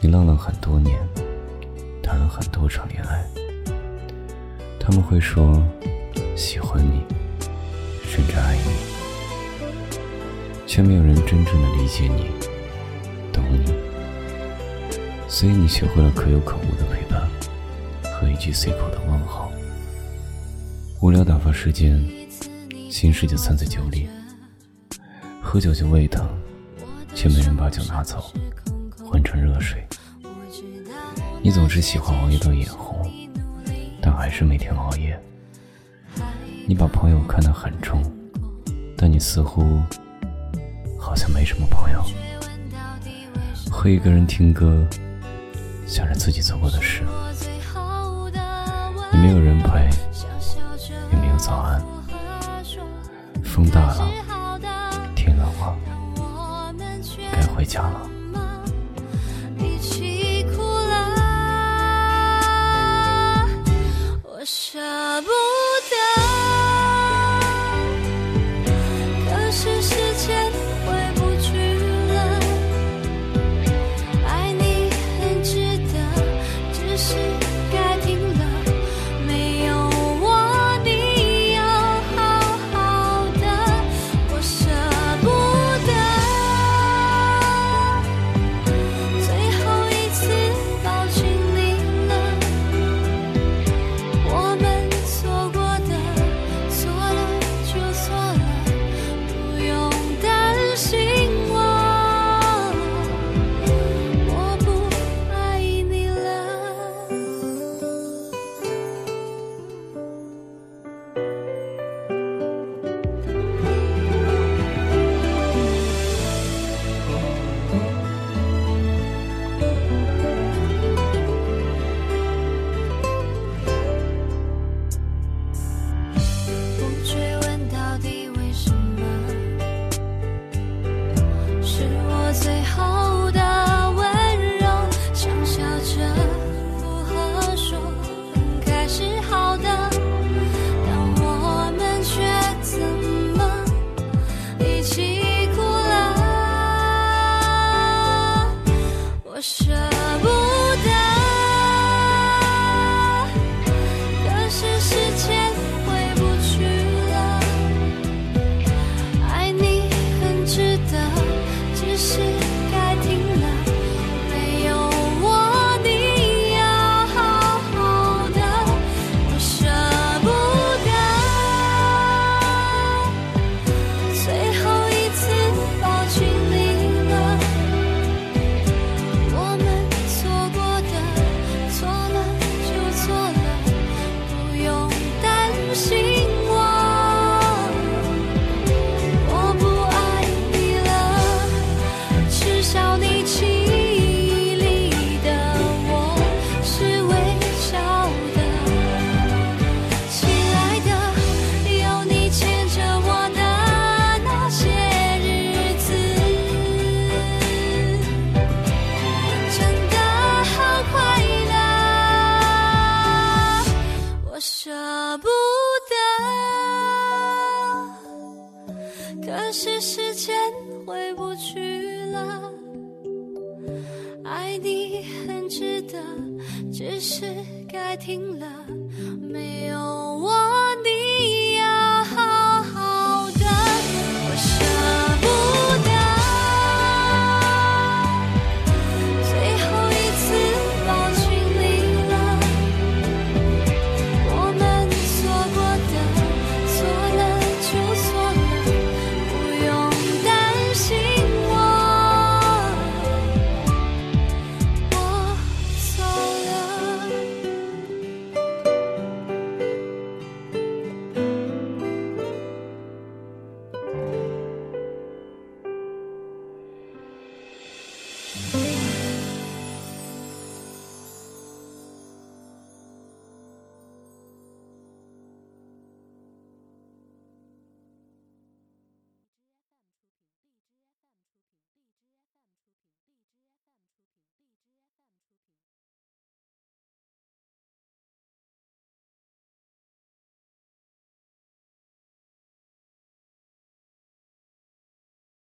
你浪了很多年，谈了很多场恋爱，他们会说喜欢你，甚至爱你，却没有人真正的理解你，懂你。所以你学会了可有可无的陪伴和一句随口的问候，无聊打发时间，心事就藏在酒里，喝酒就胃疼，却没人把酒拿走。换成热水。你总是喜欢熬夜到眼红，但还是每天熬夜。你把朋友看得很重，但你似乎好像没什么朋友。会一个人听歌，想着自己做过的事。你没有人陪，也没有早安。风大了，天冷了，该回家了。回不去了，爱你很值得，只是该停了，没有我。